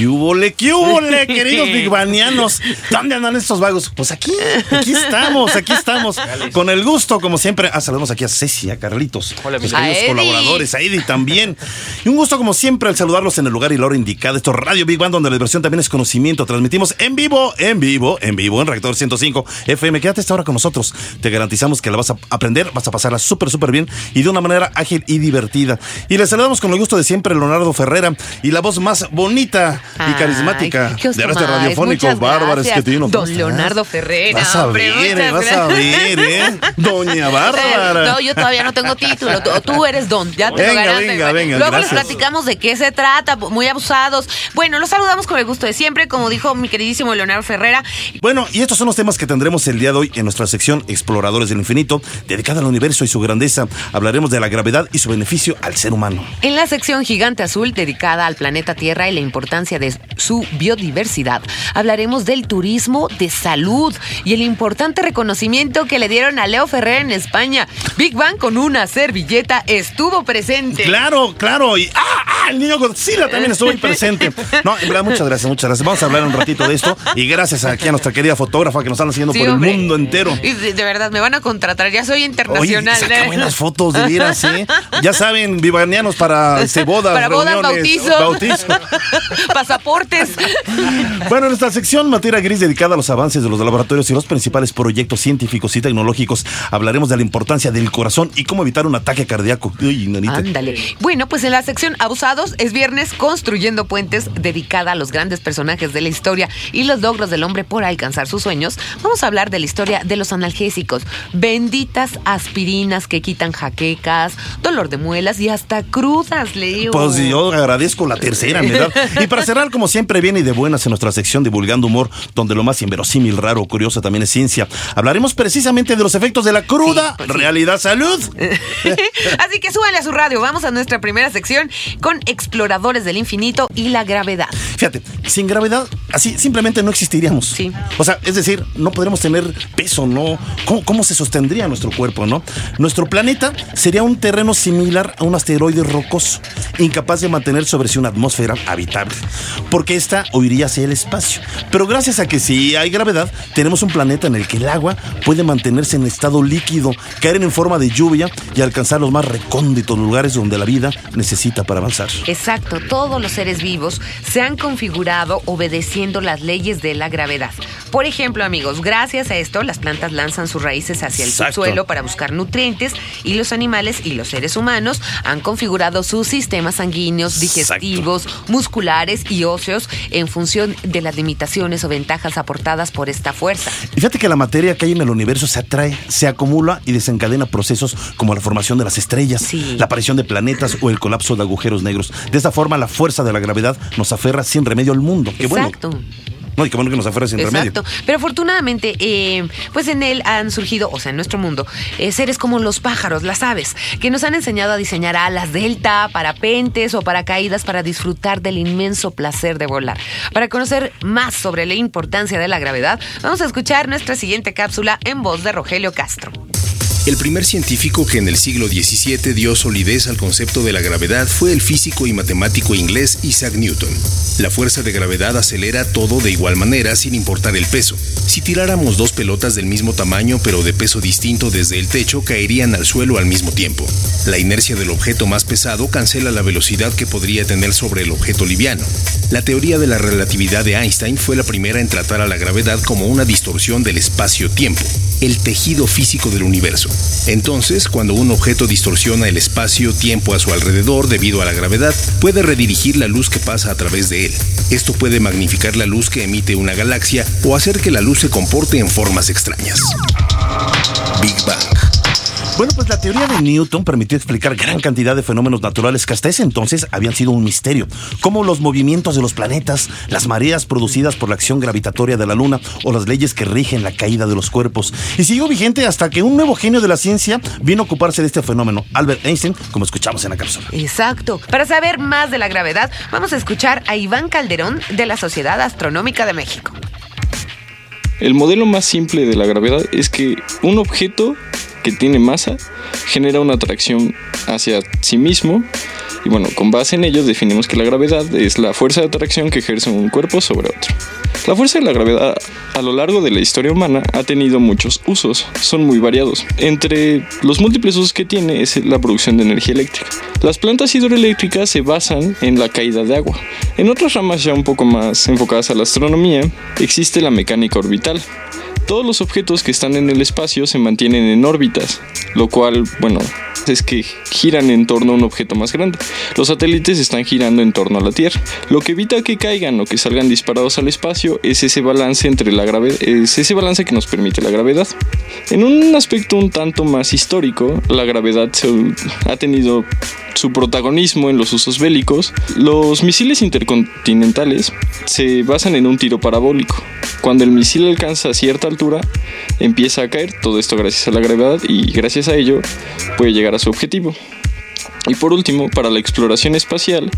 ¿Qué hubole, qué hubole, queridos bigbanianos? ¿Dónde andan estos vagos? Pues aquí, aquí estamos, aquí estamos. Con el gusto, como siempre. Ah, saludamos aquí a Ceci, a Carlitos, Hola, mis a queridos Eddie. colaboradores, a Eddie también. Y un gusto, como siempre, al saludarlos en el lugar y la hora indicada. Esto es Radio Big Bang, donde la diversión también es conocimiento. Transmitimos en vivo, en vivo, en vivo, en Reactor 105 FM. Quédate esta hora con nosotros. Te garantizamos que la vas a aprender, vas a pasarla súper, súper bien y de una manera ágil y divertida. Y les saludamos con el gusto de siempre, Leonardo Ferrera, y la voz más bonita y carismática de este más. radiofónico, Bárbara Esquetino. ¿Cómo Don? Leonardo Ferrera. Vas a hombre, ver, vas a ver, ¿eh? Doña Bárbara. No, yo todavía no tengo título. Tú, tú eres don. Ya te lo Venga, ganaste. venga, venga, Luego gracias. les platicamos de qué se trata. Muy abusados. Bueno, los saludamos con el gusto de siempre, como dijo mi queridísimo Leonardo Ferrera. Bueno, y estos son los temas que tendremos el día de hoy en nuestra sección Exploradores del Infinito, dedicada al universo y su grandeza. Hablaremos de la gravedad y su beneficio al ser humano. En la sección Gigante Azul, dedicada al planeta Tierra y la importancia de su biodiversidad, hablaremos del turismo de salud y el importante reconocimiento que le dieron a Leo Ferrer en España. Big Bang con una servilleta estuvo presente. Claro, claro. Y ¡ah! ah, el niño Godzilla también estuvo ahí presente. No, en verdad, muchas gracias, muchas gracias. Vamos a hablar un ratito de esto. Y gracias aquí a nuestra querida fotógrafa que nos están Sí, por hombre. el mundo entero. Y de, de verdad, me van a contratar. Ya soy Oye, internacional. saca ¿eh? buenas fotos de veras, ¿eh? Ya saben, vivanianos para este, bodas, Para bodas, reuniones, bautizo. Pasaportes. Bueno, en nuestra sección Materia Gris dedicada a los avances de los laboratorios y los principales proyectos científicos y tecnológicos, hablaremos de la importancia del corazón y cómo evitar un ataque cardíaco. Uy. Ándale. Bueno, pues en la sección Abusados es viernes construyendo puentes dedicada a los grandes personajes de la historia y los logros del hombre por alcanzar sus sueños. Vamos a hablar de la historia de los analgésicos, benditas aspirinas que quitan jaquecas, dolor de muelas y hasta crudas, Leo. Pues yo agradezco la tercera, ¿verdad? Y para cerrar, como siempre, viene y de buenas en nuestra sección Divulgando Humor, donde lo más inverosímil, raro o curioso también es ciencia. Hablaremos precisamente de los efectos de la cruda Sí, pues sí. realidad salud. Así que súbale a su radio. Vamos a nuestra primera sección con Exploradores del Infinito y la gravedad. Fíjate, sin gravedad, así simplemente no existiríamos. Sí. O sea, es decir, no podremos tener peso, ¿no? ¿Cómo, cómo se sostendría nuestro cuerpo, no? Nuestro planeta sería un terreno similar a un asteroide rocoso, incapaz de mantener sobre sí una atmósfera habitable, porque esta huiría hacia el espacio. Pero gracias a que si hay gravedad, tenemos un planeta en el que el agua puede mantenerse en estado líquido, caer en forma de lluvia y alcanzar los más recónditos lugares donde la vida necesita para avanzar. Exacto, todos los seres vivos se han configurado obedeciendo las leyes de la gravedad. Por ejemplo, amigos, gracias a esto las plantas lanzan sus raíces hacia el Exacto. subsuelo para buscar nutrientes y los animales y los seres humanos han configurado sus sistemas sanguíneos, digestivos, musculares y óseos en función de las limitaciones o ventajas aportadas por esta fuerza. Y fíjate que la materia que hay en el universo se atrae, se acumula y desencadena procesos como la formación de las estrellas, Sí. la aparición de planetas o el colapso de agujeros negros. De esta forma, la fuerza de la gravedad nos aferra sin remedio al mundo. Qué bueno. Exacto. No, y qué bueno que nos aferra sin Exacto. remedio. Pero afortunadamente, eh, pues en él han surgido, o sea, en nuestro mundo, eh, seres como los pájaros, las aves, que nos han enseñado a diseñar alas delta, parapentes o paracaídas para disfrutar del inmenso placer de volar. Para conocer más sobre la importancia de la gravedad, vamos a escuchar nuestra siguiente cápsula en voz de Rogelio Castro. El primer científico que en el siglo XVII dio solidez al concepto de la gravedad fue el físico y matemático inglés Isaac Newton. La fuerza de gravedad acelera todo de igual manera sin importar el peso. Si tiráramos dos pelotas del mismo tamaño pero de peso distinto desde el techo, caerían al suelo al mismo tiempo. La inercia del objeto más pesado cancela la velocidad que podría tener sobre el objeto liviano. La teoría de la relatividad de Einstein fue la primera en tratar a la gravedad como una distorsión del espacio-tiempo, el tejido físico del universo. Entonces, cuando un objeto distorsiona el espacio-tiempo a su alrededor debido a la gravedad, puede redirigir la luz que pasa a través de él. Esto puede magnificar la luz que emite una galaxia o hacer que la luz se comporte en formas extrañas. Big Bang. Bueno, pues la teoría de Newton permitió explicar gran cantidad de fenómenos naturales que hasta ese entonces habían sido un misterio, como los movimientos de los planetas, las mareas producidas por la acción gravitatoria de la Luna o las leyes que rigen la caída de los cuerpos. Y siguió vigente hasta que un nuevo genio de la ciencia vino a ocuparse de este fenómeno, Albert Einstein, como escuchamos en la cápsula. Exacto. Para saber más de la gravedad, vamos a escuchar a Iván Calderón de la Sociedad Astronómica de México. El modelo más simple de la gravedad es que un objeto que tiene masa genera una atracción hacia sí mismo y bueno, con base en ello definimos que la gravedad es la fuerza de atracción que ejerce un cuerpo sobre otro. La fuerza de la gravedad a lo largo de la historia humana ha tenido muchos usos, son muy variados. Entre los múltiples usos que tiene es la producción de energía eléctrica. Las plantas hidroeléctricas se basan en la caída de agua. En otras ramas ya un poco más enfocadas a la astronomía, existe la mecánica orbital. Todos los objetos que están en el espacio se mantienen en órbitas, lo cual, bueno, es que giran en torno a un objeto más grande. Los satélites están girando en torno a la Tierra. Lo que evita que caigan o que salgan disparados al espacio es ese balance entre la gravedad, es ese balance que nos permite la gravedad. En un aspecto un tanto más histórico, la gravedad ha tenido su protagonismo en los usos bélicos, los misiles intercontinentales se basan en un tiro parabólico. Cuando el misil alcanza cierta altura, empieza a caer, todo esto gracias a la gravedad y gracias a ello puede llegar a su objetivo. Y por último, para la exploración espacial,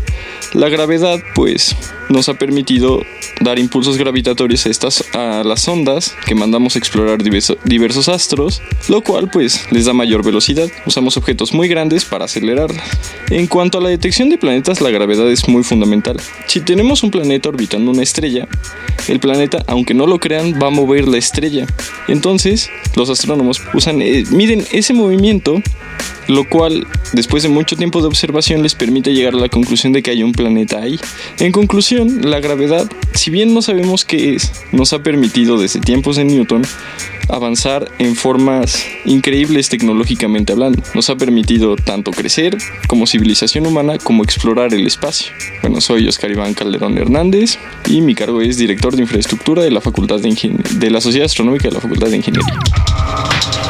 la gravedad pues nos ha permitido dar impulsos gravitatorios a estas a las ondas que mandamos a explorar diversos astros, lo cual pues les da mayor velocidad. Usamos objetos muy grandes para acelerarlas. En cuanto a la detección de planetas, la gravedad es muy fundamental. Si tenemos un planeta orbitando una estrella, el planeta, aunque no lo crean, va a mover la estrella. Entonces, los astrónomos usan eh, miden ese movimiento lo cual, después de mucho tiempo de observación, les permite llegar a la conclusión de que hay un planeta ahí. En conclusión, la gravedad, si bien no sabemos qué es, nos ha permitido desde tiempos de Newton avanzar en formas increíbles tecnológicamente hablando. Nos ha permitido tanto crecer como civilización humana como explorar el espacio. Bueno, soy Oscar Iván Calderón Hernández y mi cargo es director de infraestructura de la Facultad de, de la Sociedad Astronómica de la Facultad de Ingeniería.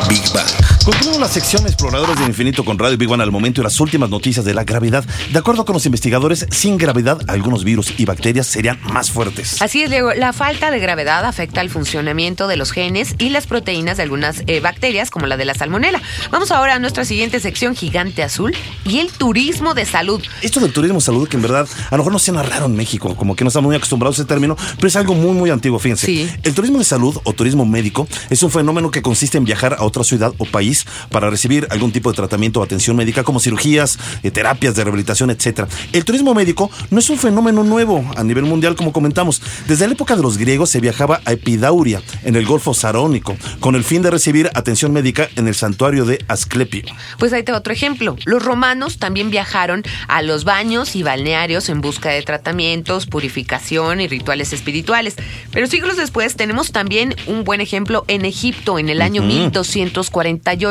Big Bang. Continuamos la sección Exploradores del Infinito con Radio Big One al momento y las últimas noticias de la gravedad. De acuerdo con los investigadores, sin gravedad algunos virus y bacterias serían más fuertes. Así es, Diego. La falta de gravedad afecta al funcionamiento de los genes y las proteínas de algunas eh, bacterias, como la de la salmonela. Vamos ahora a nuestra siguiente sección, Gigante Azul, y el turismo de salud. Esto del turismo de salud, que en verdad a lo mejor no se raro en México, como que no estamos muy acostumbrados a ese término, pero es algo muy, muy antiguo, fíjense. Sí. El turismo de salud o turismo médico es un fenómeno que consiste en viajar a otra ciudad o país para recibir algún tipo de tratamiento o atención médica como cirugías, eh, terapias de rehabilitación, etcétera. El turismo médico no es un fenómeno nuevo a nivel mundial como comentamos. Desde la época de los griegos se viajaba a Epidauria en el Golfo Sarónico con el fin de recibir atención médica en el santuario de Asclepio. Pues ahí te otro ejemplo. Los romanos también viajaron a los baños y balnearios en busca de tratamientos, purificación y rituales espirituales. Pero siglos después tenemos también un buen ejemplo en Egipto en el año 1248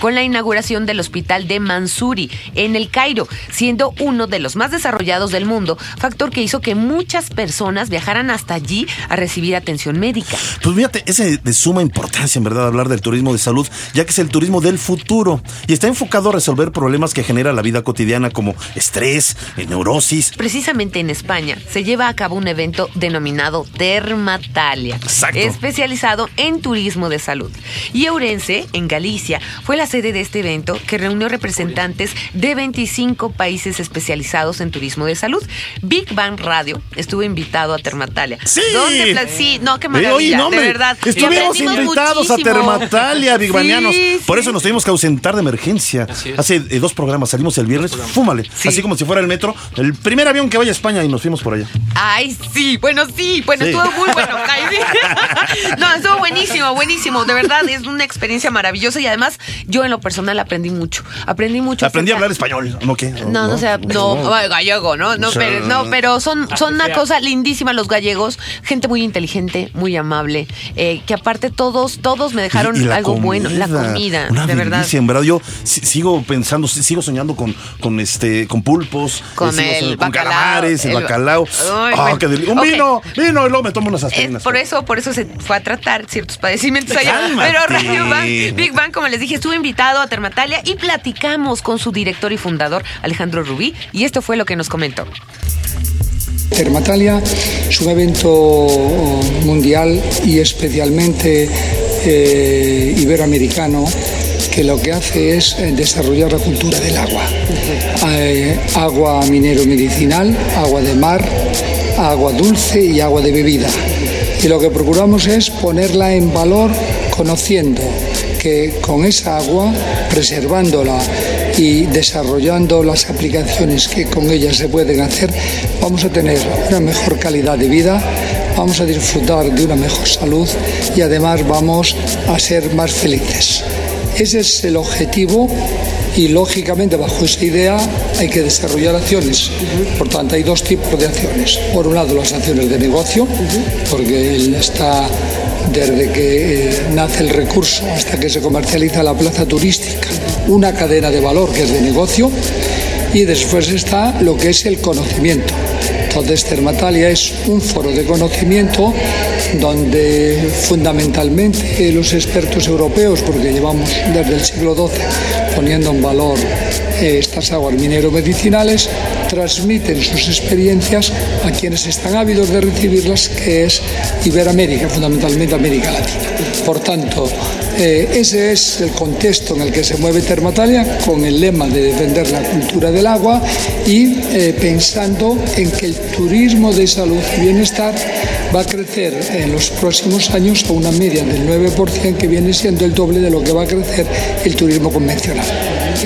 con la inauguración del hospital de Mansuri en el Cairo, siendo uno de los más desarrollados del mundo, factor que hizo que muchas personas viajaran hasta allí a recibir atención médica. Pues fíjate, es de suma importancia en verdad hablar del turismo de salud, ya que es el turismo del futuro y está enfocado a resolver problemas que genera la vida cotidiana como estrés, neurosis. Precisamente en España se lleva a cabo un evento denominado Dermatalia, Exacto. especializado en turismo de salud. Y Eurense, en Galicia, fue la sede de este evento que reunió representantes de 25 países especializados en turismo de salud. Big Bang Radio estuvo invitado a Termatalia. Sí. ¿Dónde pla- sí, no, qué Eh, maravilla, oye, no, de verdad. Y Estuvimos aprendimos invitados a muchísimo. Termatalia, Big Sí, Banianos. Por sí. eso nos tuvimos que ausentar de emergencia. Hace eh, dos programas, salimos el viernes, fúmale. Sí. Así como si fuera el metro, el primer avión que vaya a España y nos fuimos por allá. Ay, sí, bueno, sí, bueno, Sí. estuvo muy bueno. Ay, sí. No, estuvo buenísimo, buenísimo. De verdad, es una experiencia maravillosa y además yo en lo personal aprendí mucho. Aprendí mucho. Aprendí a hablar español, ¿no qué? No, no, sea, no, ay, gallego, ¿no? No, O sea, pero, no, pero son, son una cosa lindísima los gallegos, gente muy inteligente, muy amable, eh, que aparte todos, todos me dejaron Y- y la algo bueno, la comida, una de verdad. en verdad. Yo si- sigo pensando, si- sigo soñando con, con este, con pulpos, Con eh, el soñando con bacalao, calamares, el, el- bacalao. Ay, Ah, bueno. qué deli- Un vino, vino, y luego me tomo unas Es aspirinas. por eso, por eso se fue a tratar ciertos padecimientos allá. Pero Radio Bang, Big Bang, como les dije, estuve invitado a Termatalia y platicamos con su director y fundador, Alejandro Rubí, y esto fue lo que nos comentó. Termatalia es un evento mundial y especialmente eh, iberoamericano que lo que hace es eh, desarrollar la cultura del agua. Eh, agua minero medicinal, agua de mar, agua dulce y agua de bebida. Y lo que procuramos es ponerla en valor conociendo que con esa agua, preservándola y desarrollando las aplicaciones que con ella se pueden hacer, vamos a tener una mejor calidad de vida, vamos a disfrutar de una mejor salud y además vamos a ser más felices. Ese es el objetivo y lógicamente bajo esa idea hay que desarrollar acciones. Por tanto, hay dos tipos de acciones. Por un lado, las acciones de negocio, porque él está desde que eh, nace el recurso hasta que se comercializa la plaza turística, una cadena de valor que es de negocio y después está lo que es el conocimiento. Entonces, Termatalia es un foro de conocimiento donde fundamentalmente los expertos europeos, porque llevamos desde el siglo XII poniendo en valor eh, estas aguas minero-medicinales, transmiten sus experiencias a quienes están ávidos de recibirlas, que es Iberoamérica, fundamentalmente América Latina. Por tanto, eh, ese es el contexto en el que se mueve Termatalia, con el lema de defender la cultura del agua y eh, pensando en que el turismo de salud y bienestar va a crecer en los próximos años a una media del 9%, que viene siendo el doble de lo que va a crecer el turismo convencional.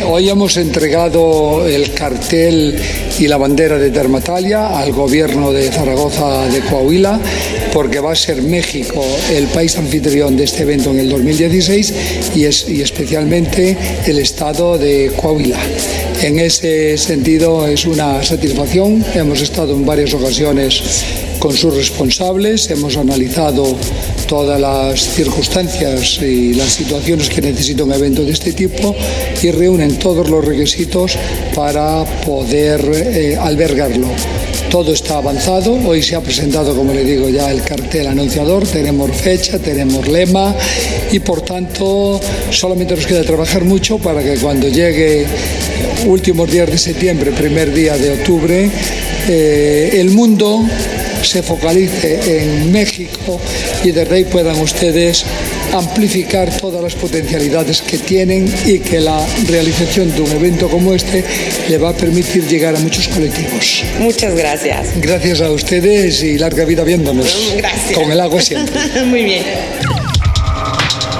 Hoy hemos entregado el cartel y la bandera de Termatalia al gobierno de Zaragoza de Coahuila, porque va a ser México el país anfitrión de este evento en el 2016 y, es, y especialmente el estado de Coahuila. En ese sentido es una satisfacción. Hemos estado en varias ocasiones con sus responsables, hemos analizado todas las circunstancias y las situaciones que necesita un evento de este tipo y reúnen todos los requisitos para poder eh, albergarlo. Todo está avanzado, hoy se ha presentado, como le digo, ya el cartel anunciador, tenemos fecha, tenemos lema y por tanto solamente nos queda trabajar mucho para que cuando llegue últimos días de septiembre, primer día de octubre, eh, el mundo se focalice en México y desde ahí puedan ustedes amplificar todas las potencialidades que tienen y que la realización de un evento como este le va a permitir llegar a muchos colectivos. Muchas gracias. Gracias a ustedes y larga vida viéndonos. Gracias. Con el agua siempre. Muy bien.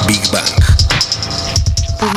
Big Bang.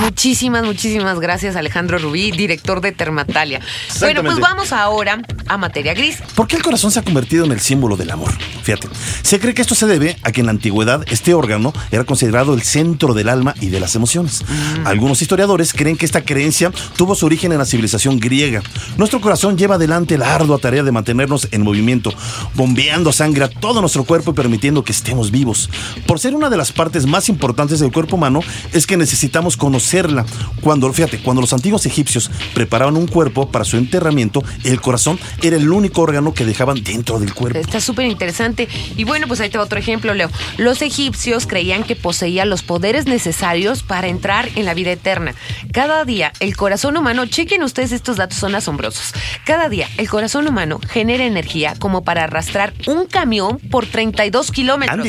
Muchísimas, muchísimas gracias, Alejandro Rubí, director de Termatalia. Bueno, pues vamos ahora a materia gris. ¿Por qué el corazón se ha convertido en el símbolo del amor? Fíjate, se cree que esto se debe a que en la antigüedad este órgano era considerado el centro del alma y de las emociones. Algunos historiadores creen que esta creencia tuvo su origen en la civilización griega. Nuestro corazón lleva adelante la ardua tarea de mantenernos en movimiento, bombeando sangre a todo nuestro cuerpo y permitiendo que estemos vivos. Por ser una de las partes más importantes del cuerpo humano, es que necesitamos conocerla. Cuando, fíjate, cuando los antiguos egipcios preparaban un cuerpo para su enterramiento, el corazón era el único órgano que dejaban dentro del cuerpo. Está súper interesante. Y bueno, pues ahí te va otro ejemplo, Leo. Los egipcios creían que poseía los poderes necesarios para entrar en la vida eterna. Cada día, el corazón humano, chequen ustedes estos datos, son asombrosos. Cada día, el corazón humano genera energía como para arrastrar un camión por 32 kilómetros.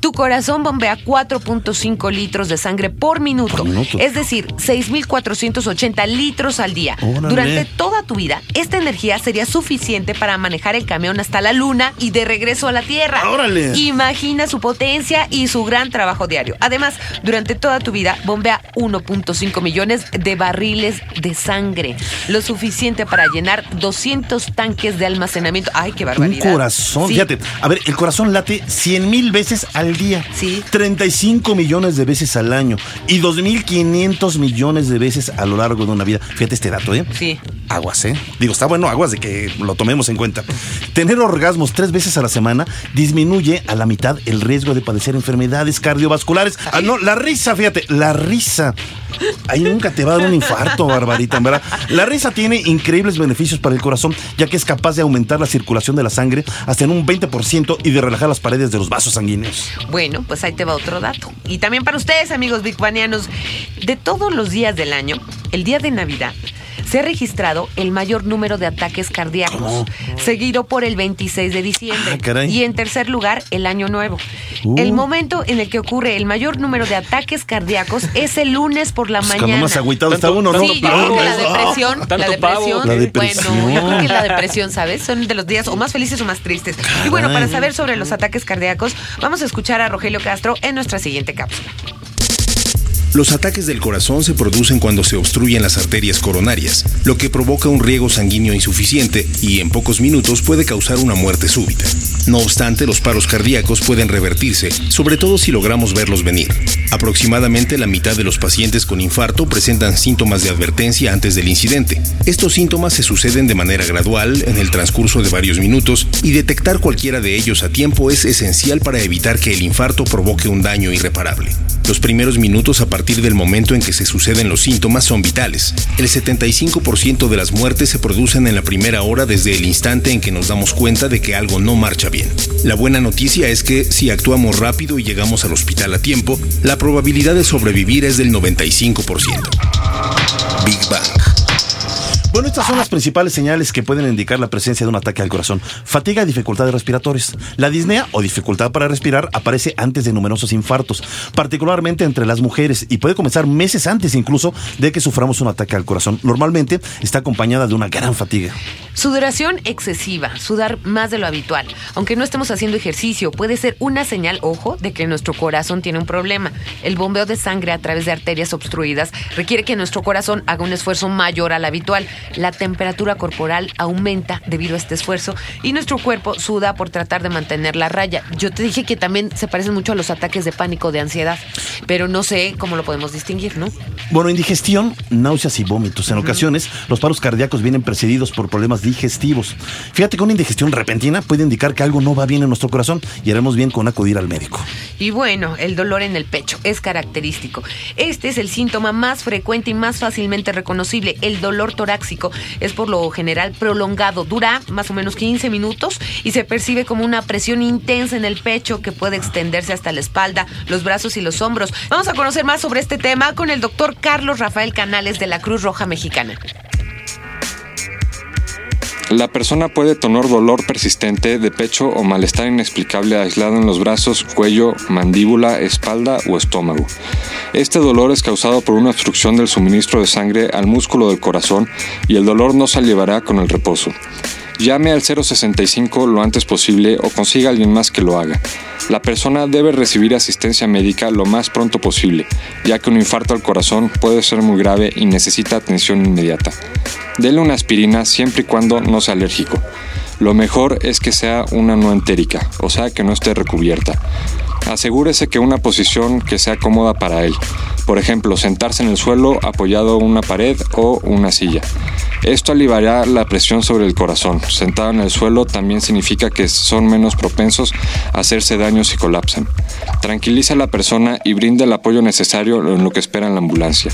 Tu corazón bombea 4.5 litros de sangre por minuto. Por minuto. Es decir, 6.480 litros al día. Órale. Durante toda tu vida, esta energía sería suficiente para manejar el camión hasta la luna y de regreso a la Tierra. ¡Órale! Imagina su potencia y su gran trabajo diario. Además, durante toda tu vida bombea 1.5 millones de barriles de sangre, lo suficiente para llenar 200 tanques de almacenamiento. ¡Ay, qué Un barbaridad! corazón, Sí. fíjate, a ver, el corazón late 100 mil veces al día. Sí. 35 millones de veces al año y 2.500 millones de veces a lo largo de una vida. Fíjate este dato, ¿eh? Sí. Aguas, ¿eh? Digo, está bueno aguas de que lo tomemos en cuenta. Tener orgasmos tres veces a la semana disminuye a la mitad el riesgo de padecer enfermedades cardiovasculares. Ah, no, la risa, fíjate, la risa. Ahí nunca te va a dar un infarto, Barbarita, en verdad. La risa tiene increíbles beneficios para el corazón, ya que es capaz de aumentar la circulación de la sangre hasta en un 20% y de relajar las paredes de los vasos sanguíneos. Bueno, pues ahí te va otro dato. Y también para ustedes, amigos bigbanianos, De todos los días del año, el día de Navidad se ha registrado el mayor número de ataques cardíacos, ¿Cómo? seguido por el 26 de diciembre. Ah, caray. y en tercer lugar, el Año Nuevo. Uh. El momento en el que ocurre el mayor número de ataques cardíacos es el lunes por la Pues mañana. cuando más agüitado está uno, ¿no? Sí, yo creo que la depresión, la depresión. La depresión. bueno, yo creo que la depresión, ¿sabes? Son de los días o más felices o más tristes. Y bueno, para saber sobre los ataques cardíacos, vamos a escuchar a Rogelio Castro en nuestra siguiente cápsula. Los ataques del corazón se producen cuando se obstruyen las arterias coronarias, lo que provoca un riego sanguíneo insuficiente y en pocos minutos puede causar una muerte súbita. No obstante, los paros cardíacos pueden revertirse, sobre todo si logramos verlos venir. Aproximadamente la mitad de los pacientes con infarto presentan síntomas de advertencia antes del incidente. Estos síntomas se suceden de manera gradual en el transcurso de varios minutos y detectar cualquiera de ellos a tiempo es esencial para evitar que el infarto provoque un daño irreparable. Los primeros minutos a partir del momento en que se suceden los síntomas son vitales. El 75% de las muertes se producen en la primera hora desde el instante en que nos damos cuenta de que algo no marcha bien. La buena noticia es que si actuamos rápido y llegamos al hospital a tiempo, la probabilidad de sobrevivir es del 95%. Big Bang. Bueno, estas son las principales señales que pueden indicar la presencia de un ataque al corazón. Fatiga y dificultades respiratorias. La disnea o dificultad para respirar aparece antes de numerosos infartos, particularmente entre las mujeres, y puede comenzar meses antes incluso de que suframos un ataque al corazón. Normalmente está acompañada de una gran fatiga. Sudoración excesiva, sudar más de lo habitual. Aunque no estemos haciendo ejercicio, puede ser una señal, ojo, de que nuestro corazón tiene un problema. El bombeo de sangre a través de arterias obstruidas requiere que nuestro corazón haga un esfuerzo mayor al habitual. La temperatura corporal aumenta debido a este esfuerzo y nuestro cuerpo suda por tratar de mantener la raya. Yo te dije que también se parecen mucho a los ataques de pánico, de ansiedad, pero no sé cómo lo podemos distinguir, ¿no? Bueno, indigestión, náuseas y vómitos. En ocasiones, los paros cardíacos vienen precedidos por problemas digestivos. Fíjate que una indigestión repentina puede indicar que algo no va bien en nuestro corazón y haremos bien con acudir al médico. Y bueno, el dolor en el pecho es característico. Este es el síntoma más frecuente y más fácilmente reconocible. El dolor torácico es por lo general prolongado, dura más o menos 15 minutos y se percibe como una presión intensa en el pecho que puede extenderse hasta la espalda, los brazos y los hombros. Vamos a conocer más sobre este tema con el doctor Carlos Rafael Canales de la Cruz Roja Mexicana. La persona puede tener dolor persistente de pecho o malestar inexplicable aislado en los brazos, cuello, mandíbula, espalda o estómago. Este dolor es causado por una obstrucción del suministro de sangre al músculo del corazón y el dolor no se llevará con el reposo. Llame al 065 lo antes posible o consiga alguien más que lo haga. La persona debe recibir asistencia médica lo más pronto posible, ya que un infarto al corazón puede ser muy grave y necesita atención inmediata. Dele una aspirina siempre y cuando no sea alérgico. Lo mejor es que sea una no entérica, o sea que no esté recubierta. Asegúrese que una posición que sea cómoda para él. Por ejemplo, sentarse en el suelo apoyado a una pared o una silla. Esto aliviará la presión sobre el corazón. Sentado en el suelo también significa que son menos propensos a hacerse daño si colapsan. Tranquiliza a la persona y brinda el apoyo necesario en lo que espera en la ambulancia.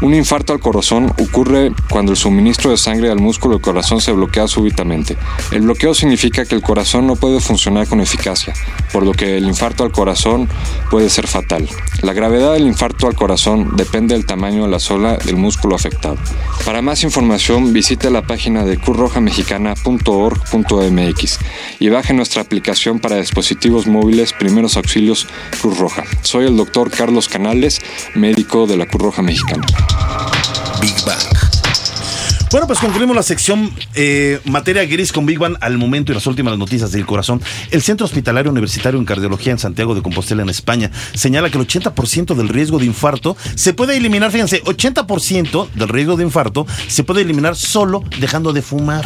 Un infarto al corazón ocurre cuando el suministro de sangre al músculo del corazón se bloquea súbitamente. El bloqueo significa que el corazón no puede funcionar con eficacia, por lo que el infarto al corazón puede ser fatal. La gravedad del infarto al corazón depende del tamaño de la sola del músculo afectado. Para más información visite la página de cruzrojamexicana.org.mx y baje nuestra aplicación para dispositivos móviles Primeros Auxilios Cruz Roja. Soy el doctor Carlos Canales, médico de la Cruz Roja Mexicana. Big Bang. Bueno, pues concluimos la sección eh, materia gris con Big Bang al momento y las últimas noticias del corazón. El Centro Hospitalario Universitario en Cardiología en Santiago de Compostela, en España, señala que el 80% del riesgo de infarto se puede eliminar, fíjense, 80% del riesgo de infarto se puede eliminar solo dejando de fumar.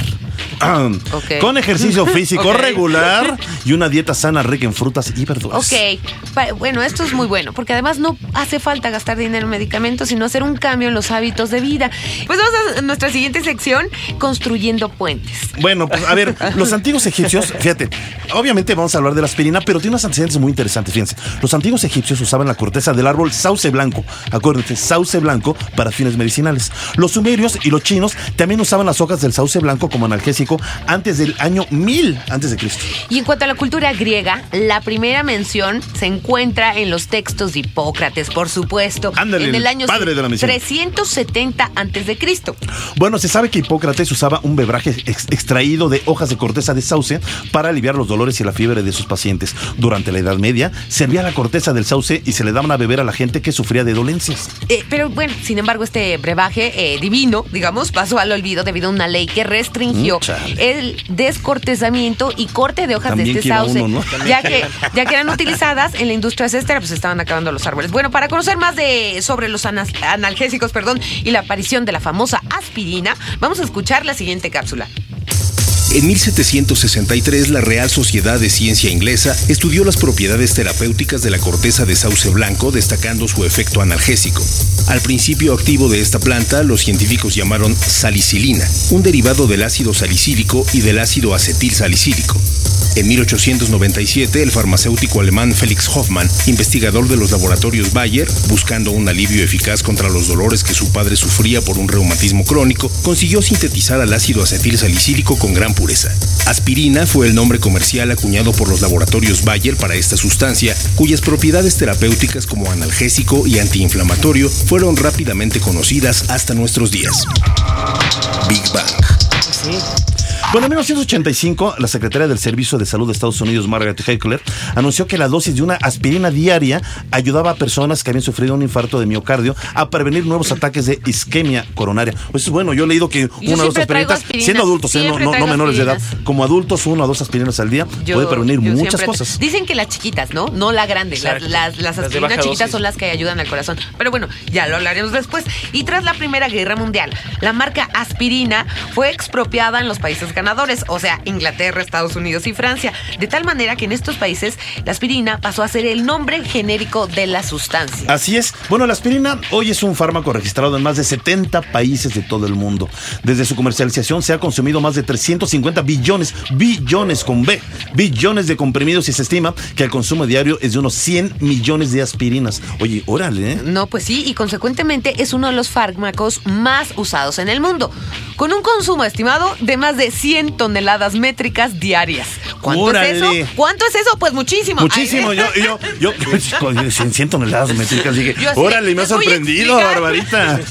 Ah, Ok. Con ejercicio físico regular y una dieta sana rica en frutas y verduras. Ok, bueno, esto es muy bueno, porque además no hace falta gastar dinero en medicamentos, sino hacer un cambio en los hábitos de vida. Pues vamos a nuestra siguiente siguiente sección, construyendo puentes. Bueno, pues a ver, los antiguos egipcios, fíjate, obviamente vamos a hablar de la aspirina, pero tiene unos antecedentes muy interesantes, fíjense. Los antiguos egipcios usaban la corteza del árbol sauce blanco, acuérdense, sauce blanco para fines medicinales. Los sumerios y los chinos también usaban las hojas del sauce blanco como analgésico antes del año 1000 antes de Cristo. Y en cuanto a la cultura griega, la primera mención se encuentra en los textos de Hipócrates, por supuesto, Ándale, en el año padre de la medicina. 370 antes de Cristo. Bueno, se sabe que Hipócrates usaba un bebraje ex- extraído de hojas de corteza de sauce para aliviar los dolores y la fiebre de sus pacientes. Durante la Edad Media, servía la corteza del sauce y se le daban a beber a la gente que sufría de dolencias. Eh, pero bueno, sin embargo, este brebaje eh, divino, digamos, pasó al olvido debido a una ley que restringió Mm, el descortezamiento y corte de hojas También de este sauce, uno, ¿no? ya que ya que eran utilizadas en la industria cestera, pues estaban acabando los árboles. Bueno, para conocer más de sobre los analgésicos, perdón, y la aparición de la famosa aspirina, vamos a escuchar la siguiente cápsula. En 1763, la Real Sociedad de Ciencia Inglesa estudió las propiedades terapéuticas de la corteza de sauce blanco, destacando su efecto analgésico. Al principio activo de esta planta, los científicos llamaron salicilina, un derivado del ácido salicílico y del ácido acetil salicílico. En 1897, el farmacéutico alemán Felix Hoffmann, investigador de los laboratorios Bayer, buscando un alivio eficaz contra los dolores que su padre sufría por un reumatismo crónico, consiguió sintetizar al ácido acetil salicílico con gran pureza. Aspirina fue el nombre comercial acuñado por los laboratorios Bayer para esta sustancia, cuyas propiedades terapéuticas como analgésico y antiinflamatorio fueron rápidamente conocidas hasta nuestros días. Big Bang. Bueno, en 1985, la secretaria del Servicio de Salud de Estados Unidos, Margaret Heckler, anunció que la dosis de una aspirina diaria ayudaba a personas que habían sufrido un infarto de miocardio a prevenir nuevos ataques de isquemia coronaria. Pues es bueno, yo he leído que una o dos aspirinas, aspirinas, siendo adultos, eh, no, menores de edad, como adultos, una o dos aspirinas al día Yo- puede prevenir muchas cosas. Dicen que las chiquitas, ¿no? No la grande. Las, las, las aspirinas chiquitas dosis. son las que ayudan al corazón. Pero bueno, ya lo hablaremos después. Y tras la Primera Guerra Mundial, la marca aspirina fue expropiada en los países ganadores, o sea, Inglaterra, Estados Unidos y Francia. De tal manera que en estos países la aspirina pasó a ser el nombre genérico de la sustancia. Así es. Bueno, la aspirina hoy es un fármaco registrado en más de 70 países de todo el mundo. Desde su comercialización se ha consumido más de 350 billones, billones con B, billones de comprimidos y se estima que el consumo diario es de unos 100 millones de aspirinas. Oye, órale, ¿eh? No, pues sí, y consecuentemente es uno de los fármacos más usados en el mundo, con un consumo estimado de más de 100 toneladas métricas diarias. ¿Cuánto ¡Órale! es eso? ¿Cuánto es eso? Pues muchísimo. Muchísimo, Ay, yo, yo, yo, con 100 toneladas métricas dije, Yo órale, me ha sorprendido. Barbarita.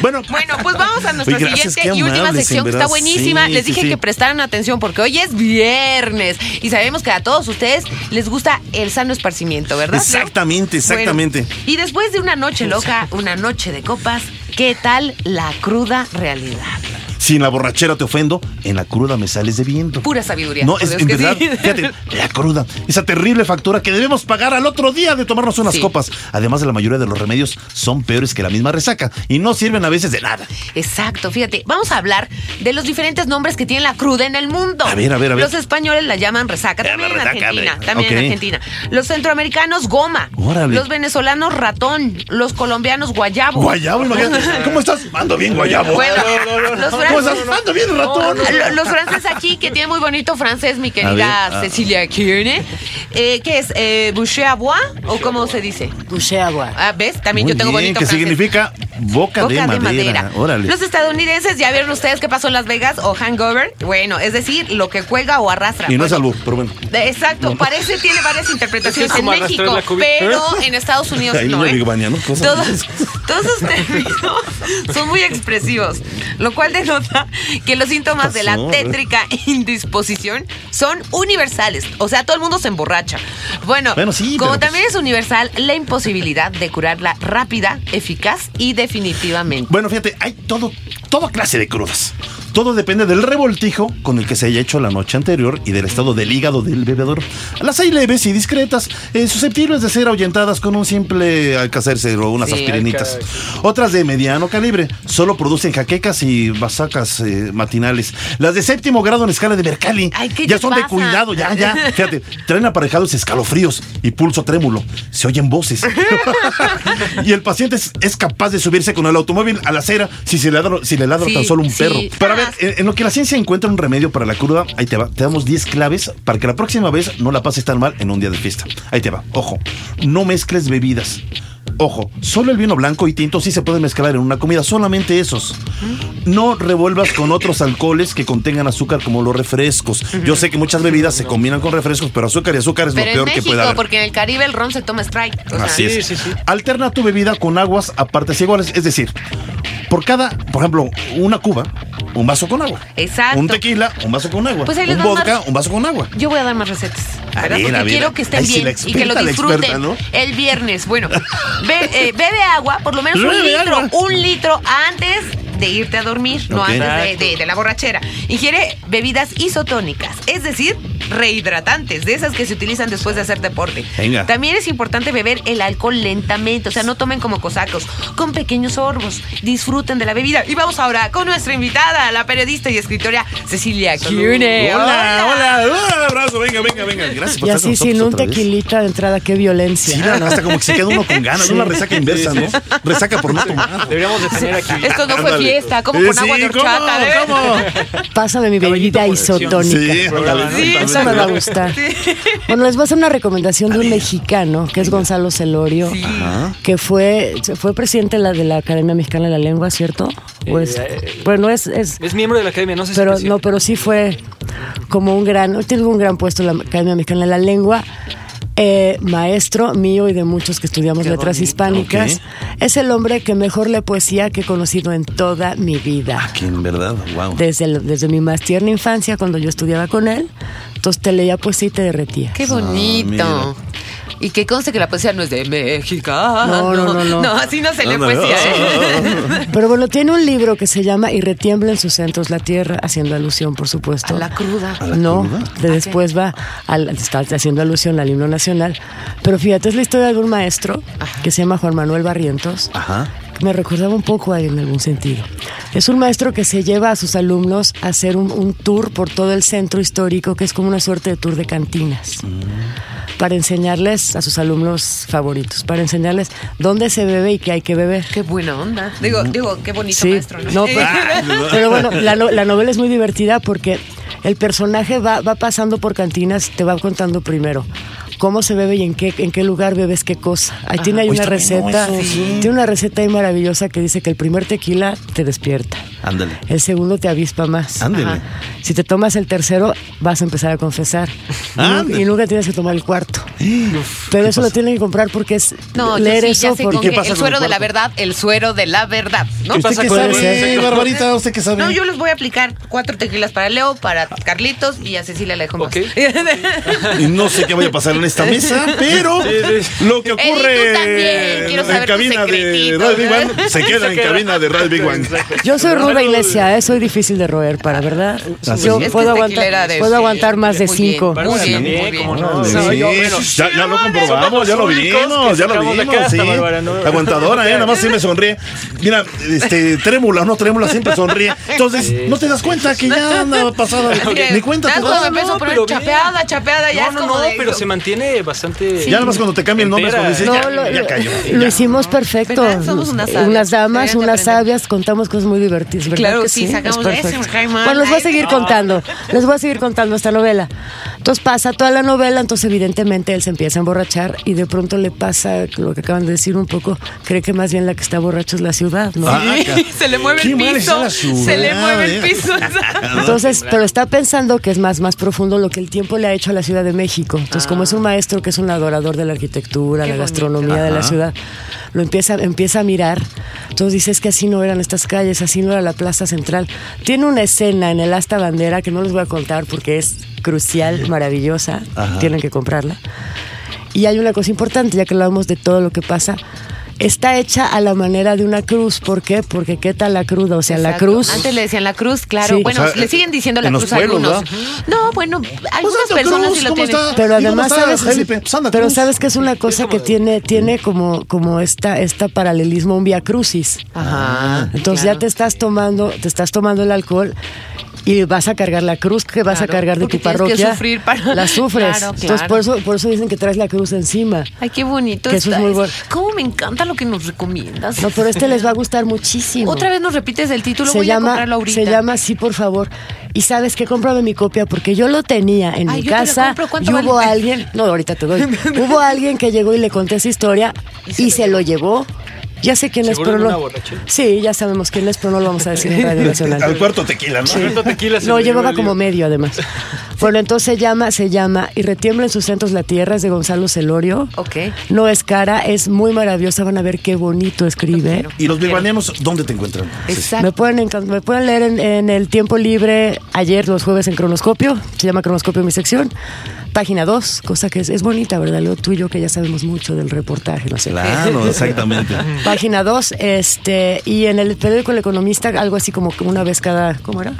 Bueno, Bueno, pues vamos a nuestra gracias, siguiente y última sección que está buenísima. Sí, Les sí, dije sí. que prestaran atención porque hoy es viernes y sabemos que a todos ustedes les gusta el sano esparcimiento, ¿verdad? Exactamente, exactamente. Bueno, y después de una noche loca, una noche de copas, ¿qué tal la cruda realidad? Si en la borrachera te ofendo, en la cruda me sales de viento. Pura sabiduría. No, es Dios en que verdad, sí. fíjate, la cruda, esa terrible factura que debemos pagar al otro día de tomarnos unas Sí. copas. Además de la mayoría de los remedios son peores que la misma resaca y no sirven a veces de nada. Exacto, fíjate, vamos a hablar de los diferentes nombres que tiene la cruda en el mundo. A ver, a ver, a ver. Los españoles la llaman resaca, también en Argentina, también en Argentina. Los centroamericanos goma, Órale. los venezolanos ratón, los colombianos guayabo. Guayabo, imagínate. ¿Cómo estás? Ando bien, guayabo. Bueno, los ¿Cómo franceses, estás? Ando bien, ratón. Lo- los franceses aquí, que tienen muy bonito francés, mi querida ver, ah. Cecilia Kierne. Eh, ¿Qué es? Eh, boucher à bois? ¿O cómo se dice? Boucher à bois. Ah, ¿ves? También Muy yo tengo bien, bonito que francés. significa boca, de, madera. Órale. Los estadounidenses, ¿ya vieron ustedes qué pasó en Las Vegas o hangover? Bueno, es decir, lo que cuelga o arrastra. Y no es albur, pero bueno. de- Exacto, parece, tiene varias interpretaciones Es en México, pero en Estados Unidos Ahí no. no ¿eh? baña, ¿no? Cosas Todos, todos sus términos son muy expresivos, lo cual denota que los síntomas de la tétrica indisposición son universales. O sea, todo el mundo se emborracha. Bueno, Bueno, sí, como pues- también es universal la imposibilidad de curarla rápida, eficaz y definitivamente. Bueno, fíjate, hay todo, toda clase de crudas. Todo depende del revoltijo con el que se haya hecho la noche anterior y del estado del hígado del bebedor. Las hay leves y discretas, eh, susceptibles de ser ahuyentadas con un simple alcacerse o unas Sí. aspirinitas. Otras de mediano calibre solo producen jaquecas y basacas eh, matinales. Las de séptimo grado en escala de Mercalli Ay, ¿qué ya son de cuidado, ya, ya. Fíjate, traen aparejados escalofríos y pulso trémulo. Se oyen voces. y el paciente es, es capaz de subirse con el automóvil a la acera si, se le ladra, si le ladra Sí, tan solo un sí. perro. Ver, en, en lo que la ciencia encuentra un remedio para la cruda, ahí te va. Te damos 10 claves para que la próxima vez no la pases tan mal en un día de fiesta. Ahí te va. Ojo, no mezcles bebidas. Ojo, solo el vino blanco y tinto sí se pueden mezclar en una comida, solamente esos. No revuelvas con otros alcoholes que contengan azúcar como los refrescos. Yo sé que muchas bebidas se combinan con refrescos, pero azúcar y azúcar es Pero lo en peor que puede haber. porque en el Caribe el ron se toma. O sea, Así es. sí, sí. Alterna tu bebida con aguas a partes iguales. Es decir, por cada, por ejemplo, una cuba, un vaso con agua. Exacto. Un tequila, un vaso con agua. Pues ahí les un vodka, más- un vaso con agua. Yo voy a dar más recetas. Porque quiero que estén Ay, bien y que lo disfruten experta, ¿no? el viernes. Bueno, be- eh, bebe agua, por lo menos un litro, agua. un litro antes de irte a dormir, no antes de, de- de la borrachera. Ingiere bebidas isotónicas, es decir, rehidratantes, de esas que se utilizan después de hacer deporte. Venga. También es importante beber el alcohol lentamente, o sea, no tomen como cosacos, con pequeños sorbos. Disfruten de la bebida. Y vamos ahora con nuestra invitada, la periodista y escritora Cecilia Cune. Hola, hola, un abrazo, venga, venga, venga. Gracias por Y así sin un vez. tequilita de entrada, qué violencia. Sí, ¿no? hasta como que se queda uno con ganas, una resaca inversa, ¿no? Resaca por no tomar. Deberíamos de tener aquí. Esto no fue Ándale. fiesta, como Eh, con sí, agua de ¿cómo? horchata. ¿eh? ¿Cómo? Pásame mi bebida isotónica. Sí, Sí. Eso me va a gustar. Bueno, les voy a hacer una recomendación de un mexicano, que es Gonzalo Celorio, que fue, fue presidente de la, de la Academia Mexicana de la Lengua, ¿cierto? Pues, Eh, eh, bueno, es, es Es miembro de la academia, no sé pero si no, pero sí fue como un gran, tiene un gran puesto en la Academia Mexicana de la Lengua. Eh, maestro mío y de muchos que estudiamos letras hispánicas. Es el hombre que mejor lee poesía que he conocido en toda mi vida. Que en verdad, wow. Desde, el- desde mi más tierna infancia, cuando yo estudiaba con él, entonces te leía poesía y te derretía. Qué Ah, mira. Y que conste que la poesía no es de México. No, no, no, no. No, así no se lee poesía. ¿eh? Pero bueno, tiene un libro que se llama Y retiembla en sus centros la tierra, haciendo alusión, por supuesto. A la cruda. ¿A la no, cruda? de después va, al, está haciendo alusión al himno nacional. Pero fíjate, es la historia de un maestro que se llama Juan Manuel Barrientos. Ajá. Me recordaba un poco a él en algún sentido. Es un maestro que se lleva a sus alumnos a hacer un, un tour por todo el centro histórico, que es como una suerte de tour de cantinas. Para enseñarles a sus alumnos favoritos, para enseñarles dónde se bebe y qué hay que beber. Qué buena onda. Digo, digo, qué bonito maestro. ¿no? No, pero, pero bueno, la, no- la novela es muy divertida porque el personaje va, va pasando por cantinas, te va contando primero cómo se bebe y en qué, en qué lugar bebes qué cosa. Ahí tiene ahí Uy, una receta, sí. tiene una receta ahí maravillosa que dice que el primer tequila te despierta. Ándale. El segundo te avispa más. Ándele. Ajá. Si te tomas el tercero, vas a empezar a confesar. Y nu- Ándale. Y nunca tienes que tomar el cuarto. Pero eso lo tienen que comprar porque es No, leer sí, eso ya sé porque con qué que pasa el suero el de la verdad, el suero de la verdad, ¿no? ¿Usted qué sabe, ser. Barbarita? ¿Usted qué sabe? No, yo les voy a aplicar cuatro tequilas para Leo, para Carlitos y a Cecilia le dejo más. Ok. Y no sé qué vaya a pasar en esta mesa, pero lo que ocurre tú también. Quiero en saber cabina de Radio Big. Bang se queda en cabina de Radio Big Bang. Yo soy ruda y necia, ¿eh? soy difícil de roer, para verdad. Así Yo puedo, es aguantar, de- puedo aguantar más de Muy bien, cinco. Muy Bárbara bien, también, muy bien. ¿cómo no? Sí, No, yo, sí, bueno, ya, ya lo comprobamos, ya lo vimos, ya lo vimos. Aguantadora, ¿eh? Nada más sí me sonríe. Mira, este, trémula o no trémula, siempre sonríe. Entonces, no te das cuenta que ya anda pasada. Ni cuenta te das. no, pero chapeada, chapeada, ya no, no, no, pero se mantiene bastante. Ya nada más cuando te cambia el nombre, es cuando dices, ya, cayó. Hicimos perfecto. ¿Verdad? Somos unas sabias. Unas damas, unas sabias, contamos cosas muy divertidas. ¿verdad Claro, que sí, sacamos mal. Bueno, les voy a seguir no. contando. Les voy a seguir contando esta novela. Entonces pasa toda la novela, entonces evidentemente él se empieza a emborrachar y de pronto le pasa lo que acaban de decir un poco, cree que más bien la que está borracho es la ciudad, ¿no? Ah, ca- se le mueve el piso. Se le mueve el ¿eh? piso. Entonces, pero está pensando que es más, más profundo lo que el tiempo le ha hecho a la Ciudad de México. Entonces, como es un maestro que es un adorador de la arquitectura, Qué la bonito. gastronomía de la ciudad, lo empieza, empieza a mirar. Entonces dice, es que así no eran estas calles, así no era la plaza central. Tiene una escena en el Asta Bandera que no les voy a contar porque es crucial, maravillosa. Ajá. Tienen que comprarla. Y hay una cosa importante, ya que hablamos de todo lo que pasa. Está hecha a la manera de una cruz. ¿Por qué? Porque qué tal la cruda, o sea, la cruz. Antes le decían la cruz, claro. Sí. Bueno, O sea, le siguen diciendo la cruz a pueblos, algunos. No, bueno, algunas personas Cruz, sí lo ¿cómo tienen. está? Pero ¿Y cómo además está, sabes, Felipe? Santa pero sabes que es una cosa que tiene, tiene como, como esta, esta paralelismo un via crucis. Ajá. Entonces claro. ya te estás tomando, te estás tomando el alcohol y vas a cargar la cruz que vas Claro, a cargar de tu tienes que parroquia. sufrir para- La sufres. Claro, Entonces por eso, por eso dicen que traes la cruz encima. Ay, qué bonito. Que eso es muy bueno. Cómo me encanta lo que nos recomiendas. No, pero este les va a gustar muchísimo. Otra vez nos repites el título, se voy a llama, comprarlo ahorita. se llama Sí, por favor. Y sabes que cómprame mi copia porque yo lo tenía en Ay, mi yo te lo casa compro. y ¿Cuánto hubo vale? alguien, no, ahorita te doy. hubo alguien que llegó y le conté esa historia y se lo llevó. Ya sé quién es, ¿Seguro pero no. una borrachera? Sí, ya sabemos quién es, pero no lo vamos a decir en Radio Nacional. Al cuarto tequila, ¿no? Tanto tequila se No, le llevaba como medio además. Bueno, entonces se llama, se llama Y retiembla en sus centros la tierra, es de Gonzalo Celorio. Ok. No es cara, es muy maravillosa, van a ver qué bonito escribe. ¿Y los bigbanianos dónde te encuentran? Exacto. Me pueden, me pueden leer en, en el tiempo libre ayer, los jueves en Cronoscopio. Se llama Cronoscopio mi sección. Página 2, cosa que es, es bonita, ¿verdad? Lo tú y yo que ya sabemos mucho del reportaje, no sé. Claro, exactamente. Página 2, este, y en el periódico El Economista, algo así como una vez cada, ¿cómo era?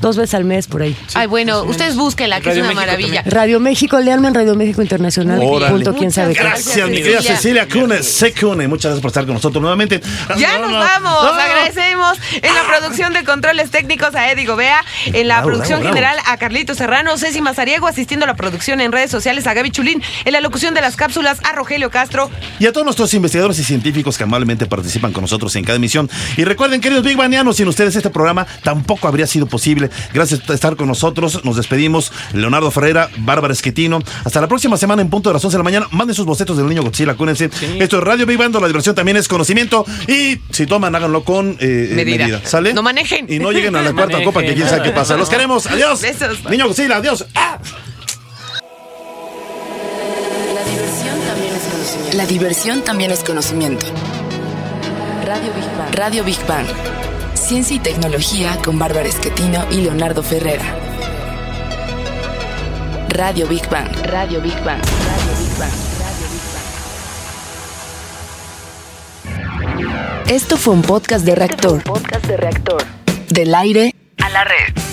Dos veces al mes por ahí. Ay, bueno, ustedes que Radio es una México maravilla. Radio México, leanme en Radio México Internacional. Órale. Punto, quién sabe qué. Gracias, mi querida Cecilia Cunes. Se Cune. Muchas gracias por estar con nosotros nuevamente. Ya No, nos no, vamos. no. Agradecemos en la producción de controles técnicos a Eddie Gobea, en la Bravo, producción bravo, bravo. general a Carlito Serrano, Ceci Mazariego, asistiendo a la producción en redes sociales a Gaby Chulín, en la locución de las cápsulas a Rogelio Castro. Y a todos nuestros investigadores y científicos que amablemente participan con nosotros en cada emisión. Y recuerden, queridos Big Banianos, sin ustedes este programa tampoco habría sido posible. Gracias por estar con nosotros. Nos despedimos. Leonardo Ferreira, Bárbara Esquetino. Hasta la próxima semana en punto de las 11 de la mañana. Manden sus bocetos del niño Godzilla, acuérdense. Esto es Radio Big Bando, la diversión también es conocimiento. Y si toman, háganlo con eh, Medida. medida. ¿Sale? No manejen. Y no lleguen a la No cuarta manejen. copa, que quién sabe qué pasa. Los queremos. Adiós. Besos. Niño Godzilla, adiós. ¡Ah! La diversión también es conocimiento. La diversión también es conocimiento. Radio Big Bang. Radio Big Bang. Ciencia y tecnología con Bárbara Esquetino y Leonardo Ferrera. Radio Big Bang. Radio Big Bang. Radio Big Bang. Radio Big Bang. Esto fue un podcast de reactor. Podcast de reactor. Del aire a la red.